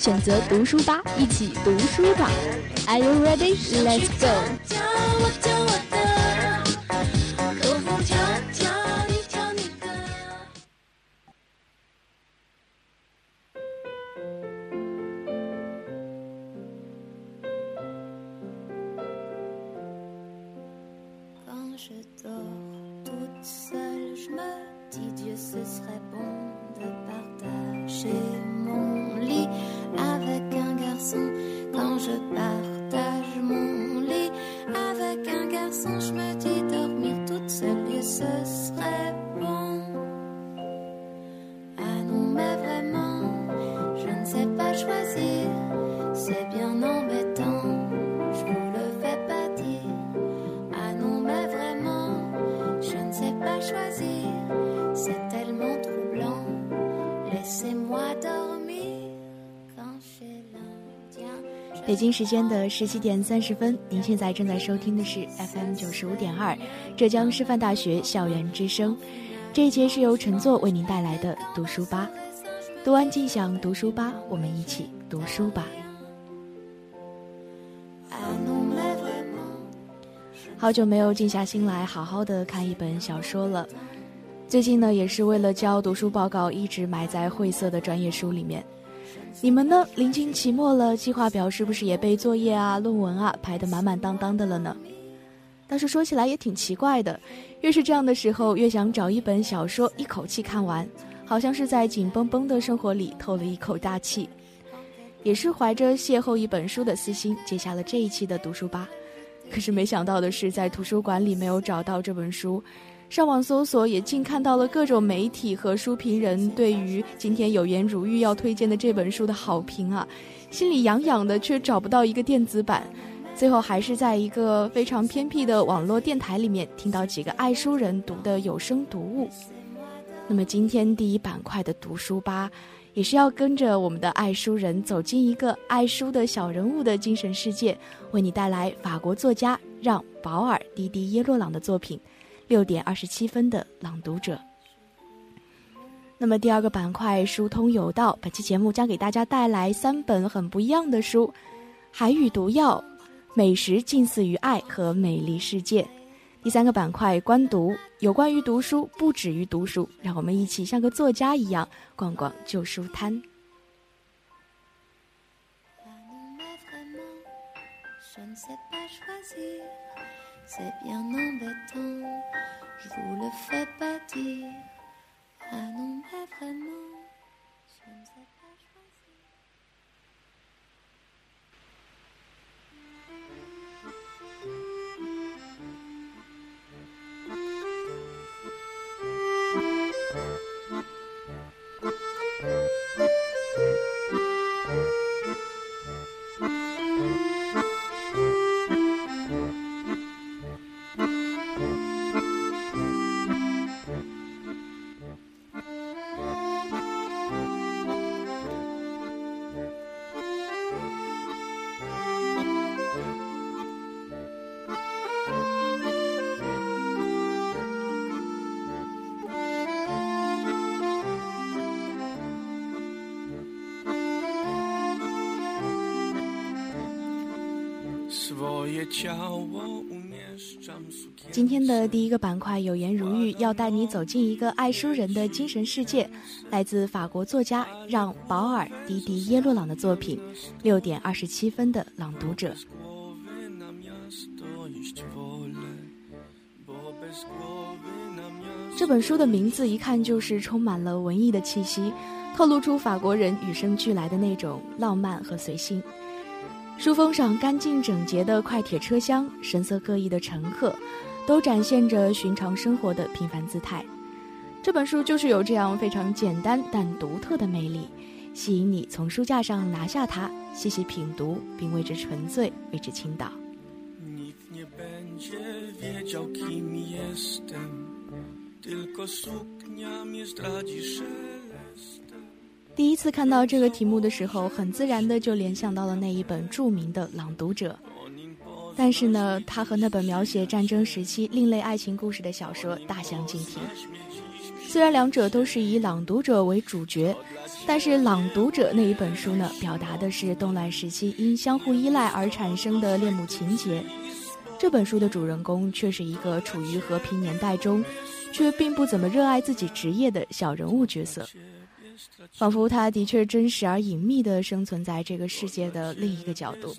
选择读书吧，一起读书吧。Are you ready? Let's go. 北京时间的十七点三十分，您现在正在收听的是 FM 九十五点二，浙江师范大学校园之声。这一节是由陈作为您带来的读书吧，读完尽享读书吧，我们一起读书吧。好久没有静下心来好好的看一本小说了，最近呢，也是为了交读书报告，一直埋在晦涩的专业书里面。你们呢？临近期末了，计划表是不是也被作业啊、论文啊排得满满当当的了呢？但是说起来也挺奇怪的，越是这样的时候，越想找一本小说一口气看完，好像是在紧绷绷的生活里透了一口大气。也是怀着邂逅一本书的私心，接下了这一期的读书吧。可是没想到的是，在图书馆里没有找到这本书。上网搜索，也竟看到了各种媒体和书评人对于今天有颜如玉要推荐的这本书的好评啊，心里痒痒的，却找不到一个电子版。最后还是在一个非常偏僻的网络电台里面听到几个爱书人读的有声读物。那么今天第一板块的读书吧，也是要跟着我们的爱书人走进一个爱书的小人物的精神世界，为你带来法国作家让·保尔·迪迪耶洛朗的作品。六点二十七分的朗读者。那么第二个板块疏通有道，本期节目将给大家带来三本很不一样的书：《海与毒药》、《美食近似于爱》和《美丽世界》。第三个板块观读，有关于读书，不止于读书，让我们一起像个作家一样逛逛旧书摊。C'est bien embêtant, je vous le fais pas dire. Ah non, mais vraiment, 今天的第一个板块有言如玉，要带你走进一个爱书人的精神世界。来自法国作家让·保尔·迪迪耶洛朗的作品，六点二十七分的朗读者。这本书的名字一看就是充满了文艺的气息，透露出法国人与生俱来的那种浪漫和随性。书封上干净整洁的快铁车厢，神色各异的乘客，都展现着寻常生活的平凡姿态。这本书就是有这样非常简单但独特的魅力，吸引你从书架上拿下它，细细品读，并为之沉醉，为之倾倒。第一次看到这个题目的时候，很自然的就联想到了那一本著名的《朗读者》。但是呢，它和那本描写战争时期另类爱情故事的小说大相径庭。虽然两者都是以朗读者为主角，但是《朗读者》那一本书呢，表达的是动乱时期因相互依赖而产生的恋母情节。这本书的主人公却是一个处于和平年代中，却并不怎么热爱自己职业的小人物角色，仿佛他的确真实而隐秘地生存在这个世界的另一个角度。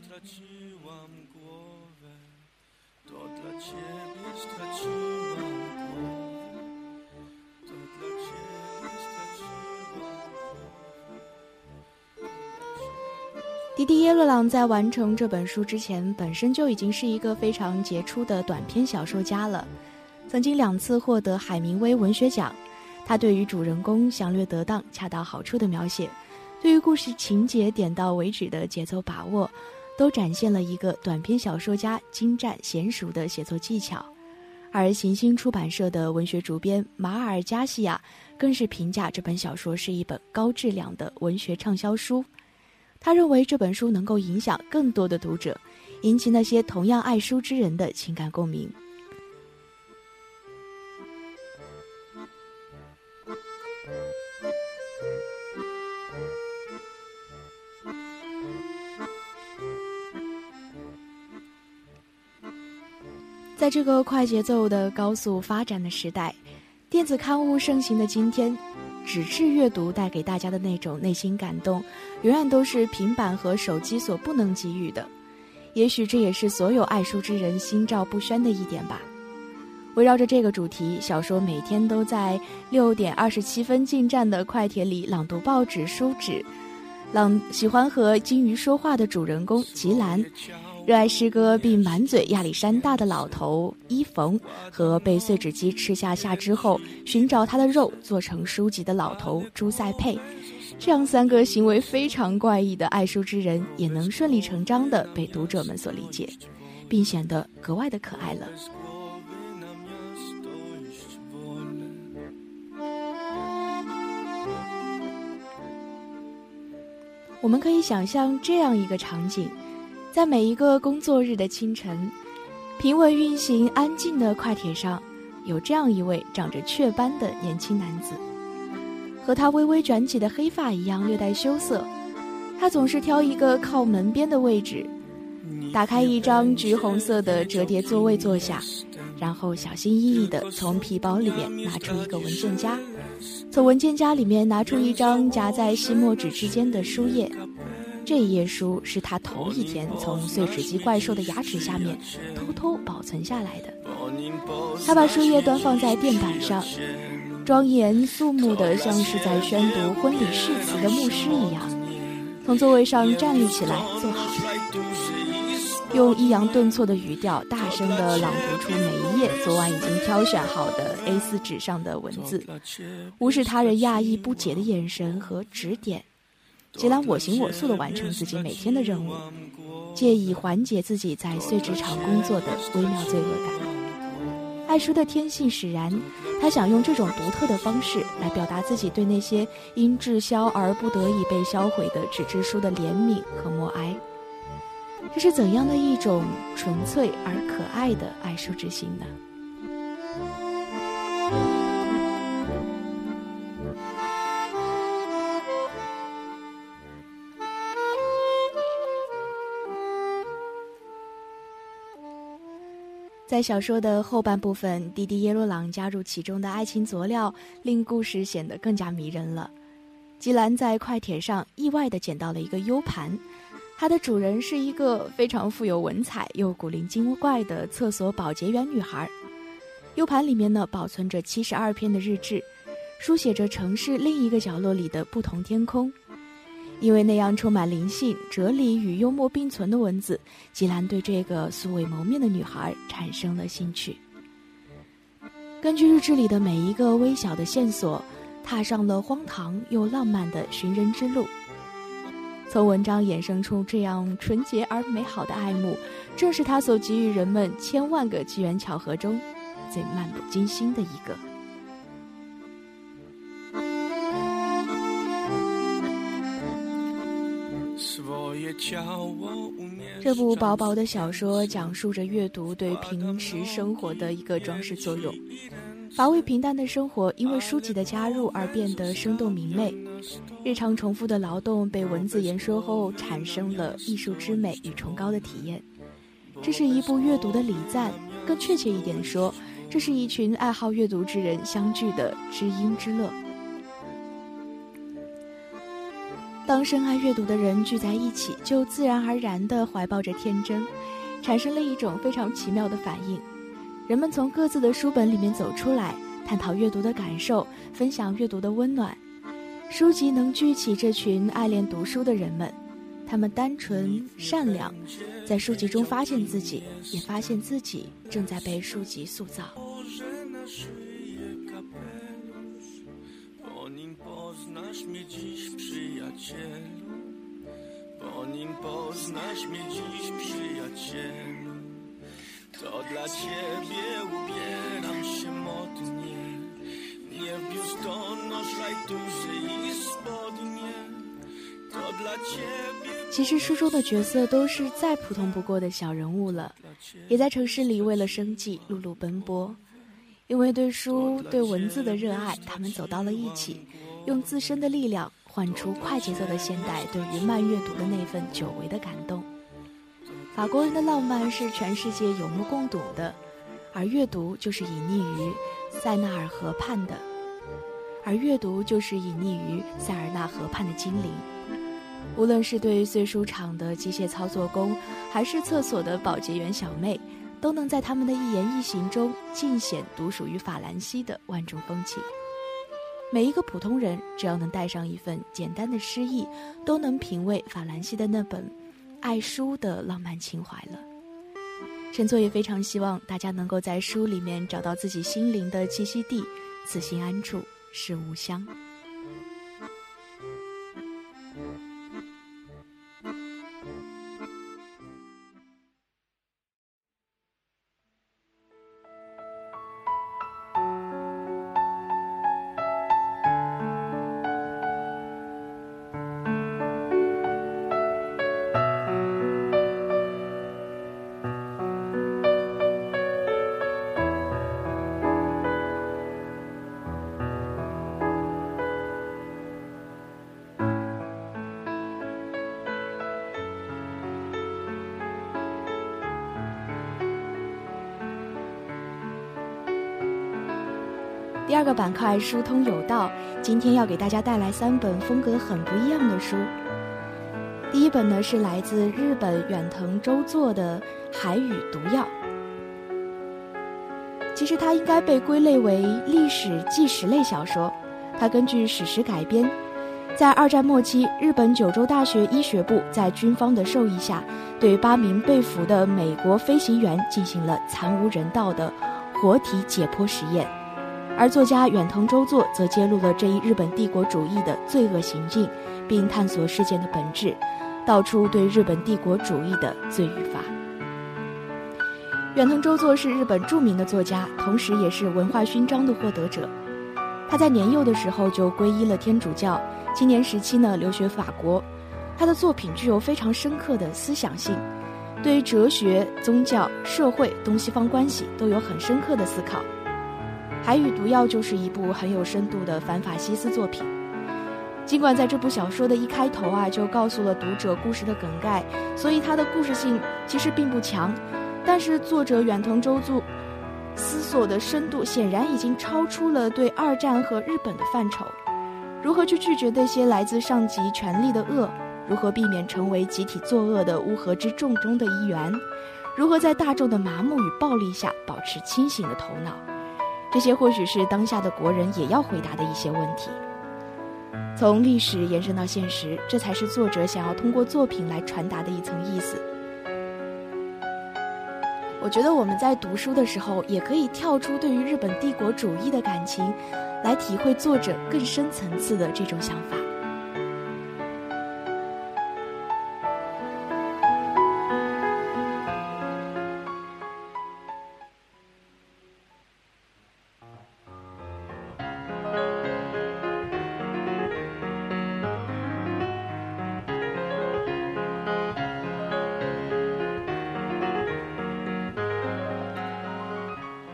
迪迪耶勒朗在完成这本书之前，本身就已经是一个非常杰出的短篇小说家了，曾经两次获得海明威文学奖。他对于主人公详略得当、恰到好处的描写，对于故事情节点到为止的节奏把握，都展现了一个短篇小说家精湛娴熟的写作技巧。而行星出版社的文学主编马尔加西亚更是评价这本小说是一本高质量的文学畅销书。他认为这本书能够影响更多的读者，引起那些同样爱书之人的情感共鸣。这个快节奏的高速发展的时代，电子刊物盛行的今天。纸质阅读带给大家的那种内心感动，永远都是平板和手机所不能给予的。也许这也是所有爱书之人心照不宣的一点吧。围绕着这个主题，小说每天都在六点二十七分进站的快铁里朗读报纸、书纸。朗喜欢和金鱼说话的主人公吉兰。热爱诗歌并满嘴亚历山大的老头伊冯和被碎纸机吃下下之后寻找他的肉做成书籍的老头朱塞佩，这样三个行为非常怪异的爱书之人也能顺理成章地被读者们所理解，并显得格外的可爱了。我们可以想象这样一个场景。在每一个工作日的清晨，平稳运行、安静的快铁上，有这样一位长着雀斑的年轻男子，和他微微卷起的黑发一样略带羞涩。他总是挑一个靠门边的位置，打开一张橘红色的折叠座位坐下，然后小心翼翼地从皮包里面拿出一个文件夹，从文件夹里面拿出一张夹在细墨纸之间的书页。这一页书是他头一天从碎纸机怪兽的牙齿下面偷偷保存下来的。他把书页端放在垫板上，庄严肃穆的，像是在宣读婚礼誓词的牧师一样，从座位上站立起来，坐好，用抑扬顿挫的语调大声地朗读出每一页昨晚已经挑选好的 A4 纸上的文字，无视他人讶异不解的眼神和指点。吉兰我行我素地完成自己每天的任务，借以缓解自己在碎纸厂工作的微妙罪恶感。爱书的天性使然，他想用这种独特的方式来表达自己对那些因滞销而不得已被销毁的纸质书的怜悯和默哀。这是怎样的一种纯粹而可爱的爱书之心呢？在小说的后半部分，迪迪耶洛朗加入其中的爱情佐料，令故事显得更加迷人了。吉兰在快铁上意外地捡到了一个 U 盘，它的主人是一个非常富有文采又古灵精怪的厕所保洁员女孩。U 盘里面呢，保存着七十二篇的日志，书写着城市另一个角落里的不同天空。因为那样充满灵性、哲理与幽默并存的文字，吉兰对这个素未谋面的女孩产生了兴趣。根据日志里的每一个微小的线索，踏上了荒唐又浪漫的寻人之路。从文章衍生出这样纯洁而美好的爱慕，正是他所给予人们千万个机缘巧合中最漫不经心的一个。这部薄薄的小说讲述着阅读对平时生活的一个装饰作用。乏味平淡的生活因为书籍的加入而变得生动明媚，日常重复的劳动被文字言说后，产生了艺术之美与崇高的体验。这是一部阅读的礼赞，更确切一点说，这是一群爱好阅读之人相聚的知音之乐。当深爱阅读的人聚在一起，就自然而然地怀抱着天真，产生了一种非常奇妙的反应。人们从各自的书本里面走出来，探讨阅读的感受，分享阅读的温暖。书籍能聚起这群爱恋读书的人们，他们单纯善良，在书籍中发现自己，也发现自己正在被书籍塑造。其实书中的角色都是再普通不过的小人物了，也在城市里为了生计碌碌奔波。因为对书、对文字的热爱，他们走到了一起，用自身的力量换出快节奏的现代对于慢阅读的那份久违的感动。法国人的浪漫是全世界有目共睹的。而阅读就是隐匿于塞纳尔河畔的，而阅读就是隐匿于塞尔纳河畔的精灵。无论是对碎书厂的机械操作工，还是厕所的保洁员小妹，都能在他们的一言一行中尽显独属于法兰西的万种风情。每一个普通人，只要能带上一份简单的诗意，都能品味法兰西的那本爱书的浪漫情怀了。陈作也非常希望大家能够在书里面找到自己心灵的栖息地，此心安处是吾乡。第二个板块疏通有道，今天要给大家带来三本风格很不一样的书。第一本呢是来自日本远藤周作的《海与毒药》，其实它应该被归类为历史纪实类小说。它根据史实改编，在二战末期，日本九州大学医学部在军方的授意下，对八名被俘的美国飞行员进行了惨无人道的活体解剖实验。而作家远藤周作则揭露了这一日本帝国主义的罪恶行径，并探索事件的本质，道出对日本帝国主义的罪与罚。远藤周作是日本著名的作家，同时也是文化勋章的获得者。他在年幼的时候就皈依了天主教，青年时期呢留学法国。他的作品具有非常深刻的思想性，对于哲学、宗教、社会、东西方关系都有很深刻的思考。《海与毒药》就是一部很有深度的反法西斯作品。尽管在这部小说的一开头啊，就告诉了读者故事的梗概，所以它的故事性其实并不强。但是作者远藤周作思索的深度显然已经超出了对二战和日本的范畴。如何去拒绝那些来自上级权力的恶？如何避免成为集体作恶的乌合之众中的一员？如何在大众的麻木与暴力下保持清醒的头脑？这些或许是当下的国人也要回答的一些问题。从历史延伸到现实，这才是作者想要通过作品来传达的一层意思。我觉得我们在读书的时候，也可以跳出对于日本帝国主义的感情，来体会作者更深层次的这种想法。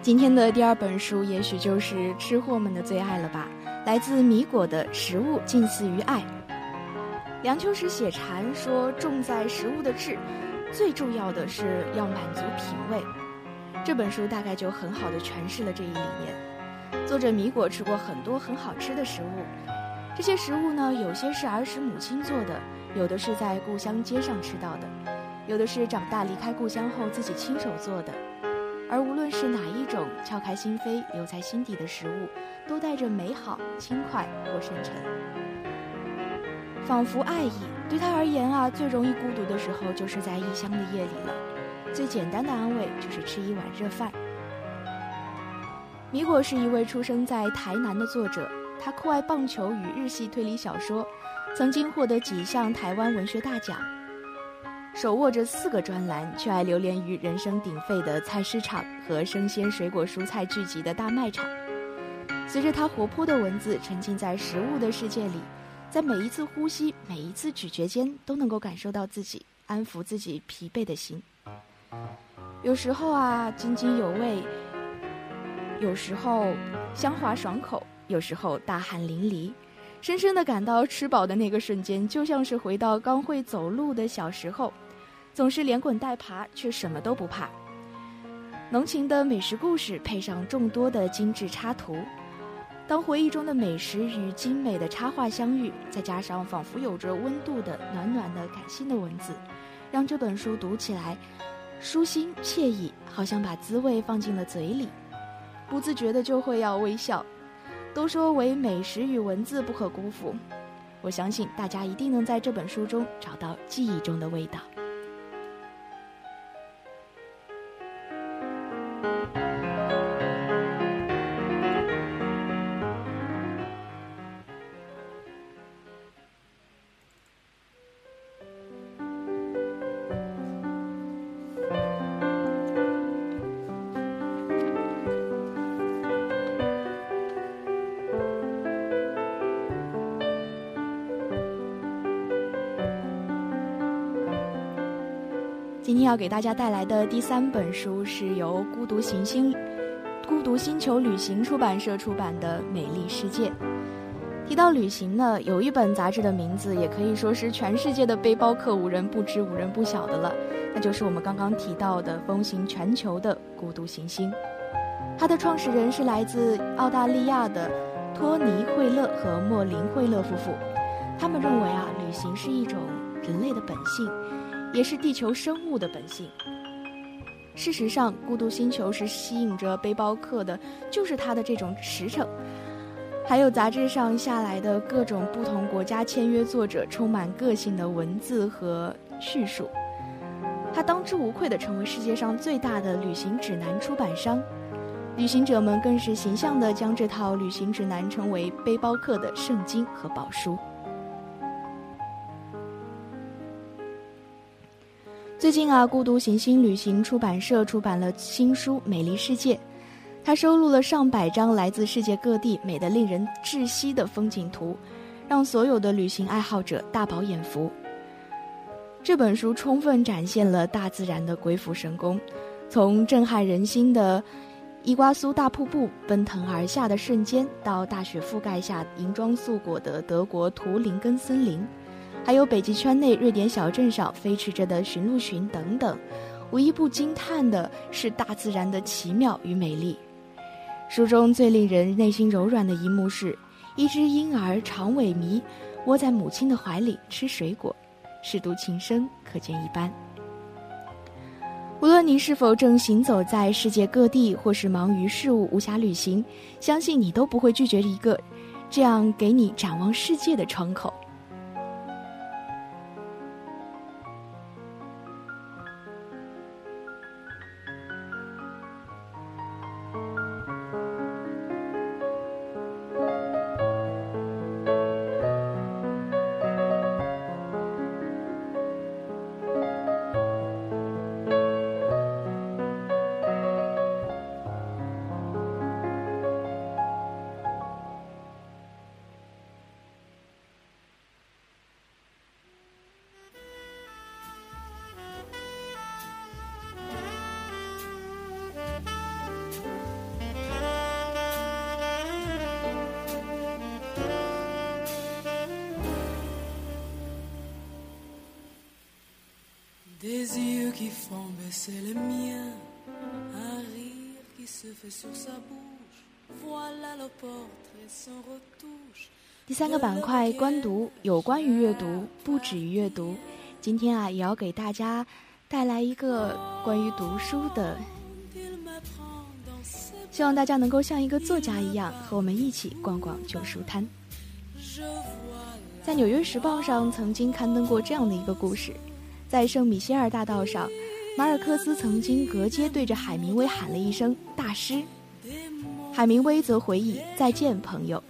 今天的第二本书，也许就是吃货们的最爱了吧？来自米果的《食物近似于爱》。梁秋实写禅说：“重在食物的质，最重要的是要满足品味。”这本书大概就很好的诠释了这一理念。作者米果吃过很多很好吃的食物，这些食物呢，有些是儿时母亲做的，有的是在故乡街上吃到的，有的是长大离开故乡后自己亲手做的。而无论是哪一种撬开心扉、留在心底的食物，都带着美好、轻快或深沉，仿佛爱意。对他而言啊，最容易孤独的时候，就是在异乡的夜里了。最简单的安慰，就是吃一碗热饭。米果是一位出生在台南的作者，他酷爱棒球与日系推理小说，曾经获得几项台湾文学大奖。手握着四个专栏，却爱流连于人声鼎沸的菜市场和生鲜水果蔬菜聚集的大卖场。随着他活泼的文字沉浸在食物的世界里，在每一次呼吸、每一次咀嚼间，都能够感受到自己安抚自己疲惫的心。有时候啊，津津有味；有时候香滑爽口；有时候大汗淋漓。深深的感到吃饱的那个瞬间，就像是回到刚会走路的小时候。总是连滚带爬，却什么都不怕。浓情的美食故事配上众多的精致插图，当回忆中的美食与精美的插画相遇，再加上仿佛有着温度的暖暖的感性的文字，让这本书读起来舒心惬意，好像把滋味放进了嘴里，不自觉的就会要微笑。都说唯美食与文字不可辜负，我相信大家一定能在这本书中找到记忆中的味道。今天要给大家带来的第三本书是由孤独行星、孤独星球旅行出版社出版的《美丽世界》。提到旅行呢，有一本杂志的名字也可以说是全世界的背包客无人不知、无人不晓的了，那就是我们刚刚提到的风行全球的《孤独行星》。它的创始人是来自澳大利亚的托尼·惠勒和莫林·惠勒夫妇，他们认为啊，旅行是一种人类的本性。也是地球生物的本性。事实上，孤独星球是吸引着背包客的，就是它的这种实诚，还有杂志上下来的各种不同国家签约作者充满个性的文字和叙述。它当之无愧地成为世界上最大的旅行指南出版商，旅行者们更是形象地将这套旅行指南称为背包客的圣经和宝书。最近啊，孤独行星旅行出版社出版了新书《美丽世界》，它收录了上百张来自世界各地美得令人窒息的风景图，让所有的旅行爱好者大饱眼福。这本书充分展现了大自然的鬼斧神工，从震撼人心的伊瓜苏大瀑布奔腾而下的瞬间，到大雪覆盖下银装素裹的德国图林根森林。还有北极圈内瑞典小镇上飞驰着的驯鹿群等等，无一不惊叹的是大自然的奇妙与美丽。书中最令人内心柔软的一幕是，一只婴儿长萎靡，窝在母亲的怀里吃水果，舐犊情深可见一斑。无论你是否正行走在世界各地，或是忙于事务无暇旅行，相信你都不会拒绝一个这样给你展望世界的窗口。Selimian Bush，Voila La Porte Et Son Retouche。第三个板块，观读，有关于阅读，不止于阅读。今天啊，也要给大家带来一个关于读书的。希望大家能够像一个作家一样，和我们一起逛逛旧书摊。在纽约时报上曾经刊登过这样的一个故事，在圣米歇尔大道上。马尔克斯曾经隔街对着海明威喊了一声“大师”，海明威则回忆“再见，朋友”。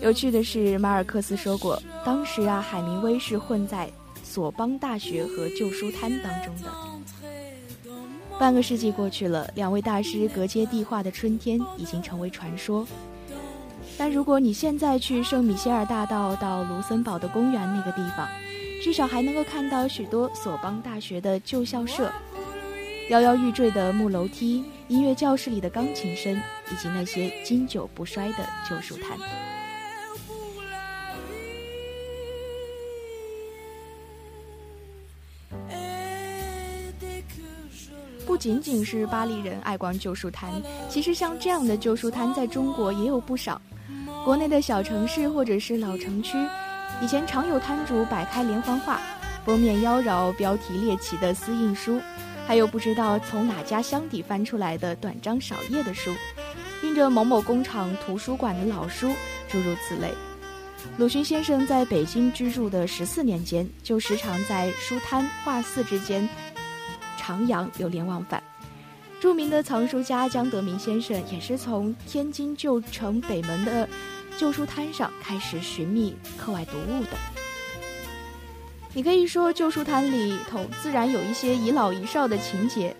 有趣的是，马尔克斯说过，当时啊，海明威是混在索邦大学和旧书摊当中的。半个世纪过去了，两位大师隔街递话的春天已经成为传说。但如果你现在去圣米歇尔大道到卢森堡的公园那个地方，至少还能够看到许多索邦大学的旧校舍、摇摇欲坠的木楼梯、音乐教室里的钢琴声，以及那些经久不衰的旧书摊。不仅仅是巴黎人爱逛旧书摊，其实像这样的旧书摊在中国也有不少。国内的小城市或者是老城区，以前常有摊主摆开连环画，封面妖娆、标题猎奇的私印书，还有不知道从哪家箱底翻出来的短章少页的书，印着某某工厂图书馆的老书，诸如此类。鲁迅先生在北京居住的十四年间，就时常在书摊画肆之间。徜徉流连忘返，著名的藏书家江德明先生也是从天津旧城北门的旧书摊上开始寻觅课外读物的。你可以说旧书摊里头自然有一些遗老遗少的情节，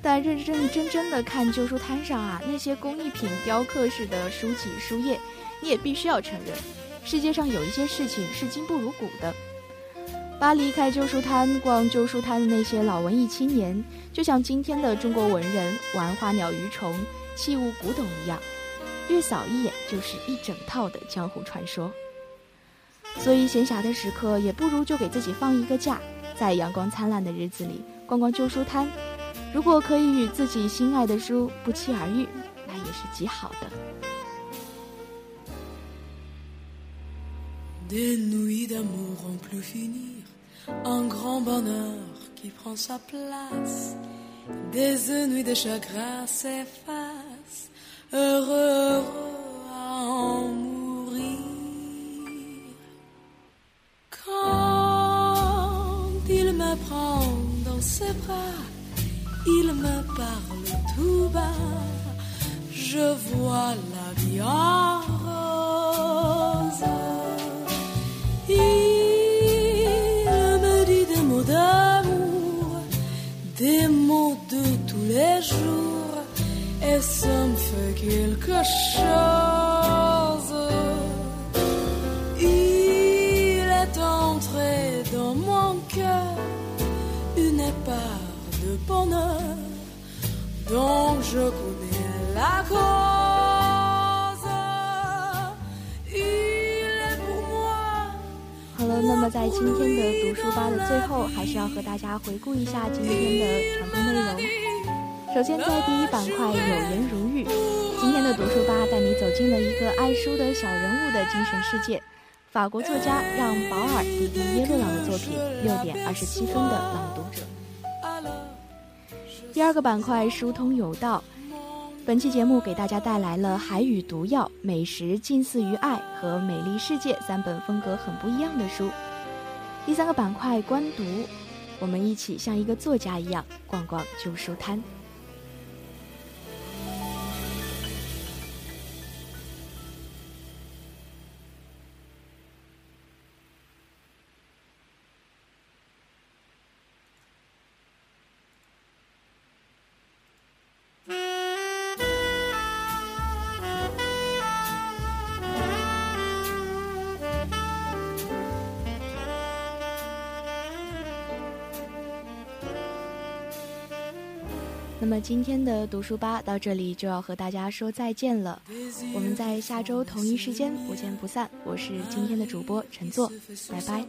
但认认真真的看旧书摊上啊那些工艺品雕刻式的书籍书页，你也必须要承认，世界上有一些事情是今不如古的。巴黎开旧书摊、逛旧书摊的那些老文艺青年，就像今天的中国文人玩花鸟鱼虫、器物古董一样，略扫一眼就是一整套的江湖传说。所以闲暇的时刻，也不如就给自己放一个假，在阳光灿烂的日子里逛逛旧书摊。如果可以与自己心爱的书不期而遇，那也是极好的。Heureux, à mourir. Quand il me prend dans ses bras, il me parle tout bas, je vois la vie et ça me fait quelque chose. Il est entré dans mon cœur une part de bonheur dont je connais la cause. 那么，在今天的读书吧的最后，还是要和大家回顾一下今天的传播内容。 首先，在第一板块“有言如玉”，今天的读书吧带你走进了一个爱书的小人物的精神世界——法国作家让·保尔弟弟耶洛朗的作品《六点二十七分的朗读者》。第二个板块“疏通有道”。本期节目给大家带来了《海与毒药》《美食近似于爱》和《美丽世界》三本风格很不一样的书。第三个板块“观读”，我们一起像一个作家一样逛逛旧书摊。那么今天的读书吧到这里就要和大家说再见了，我们在下周同一时间不见不散。我是今天的主播陈作，拜拜。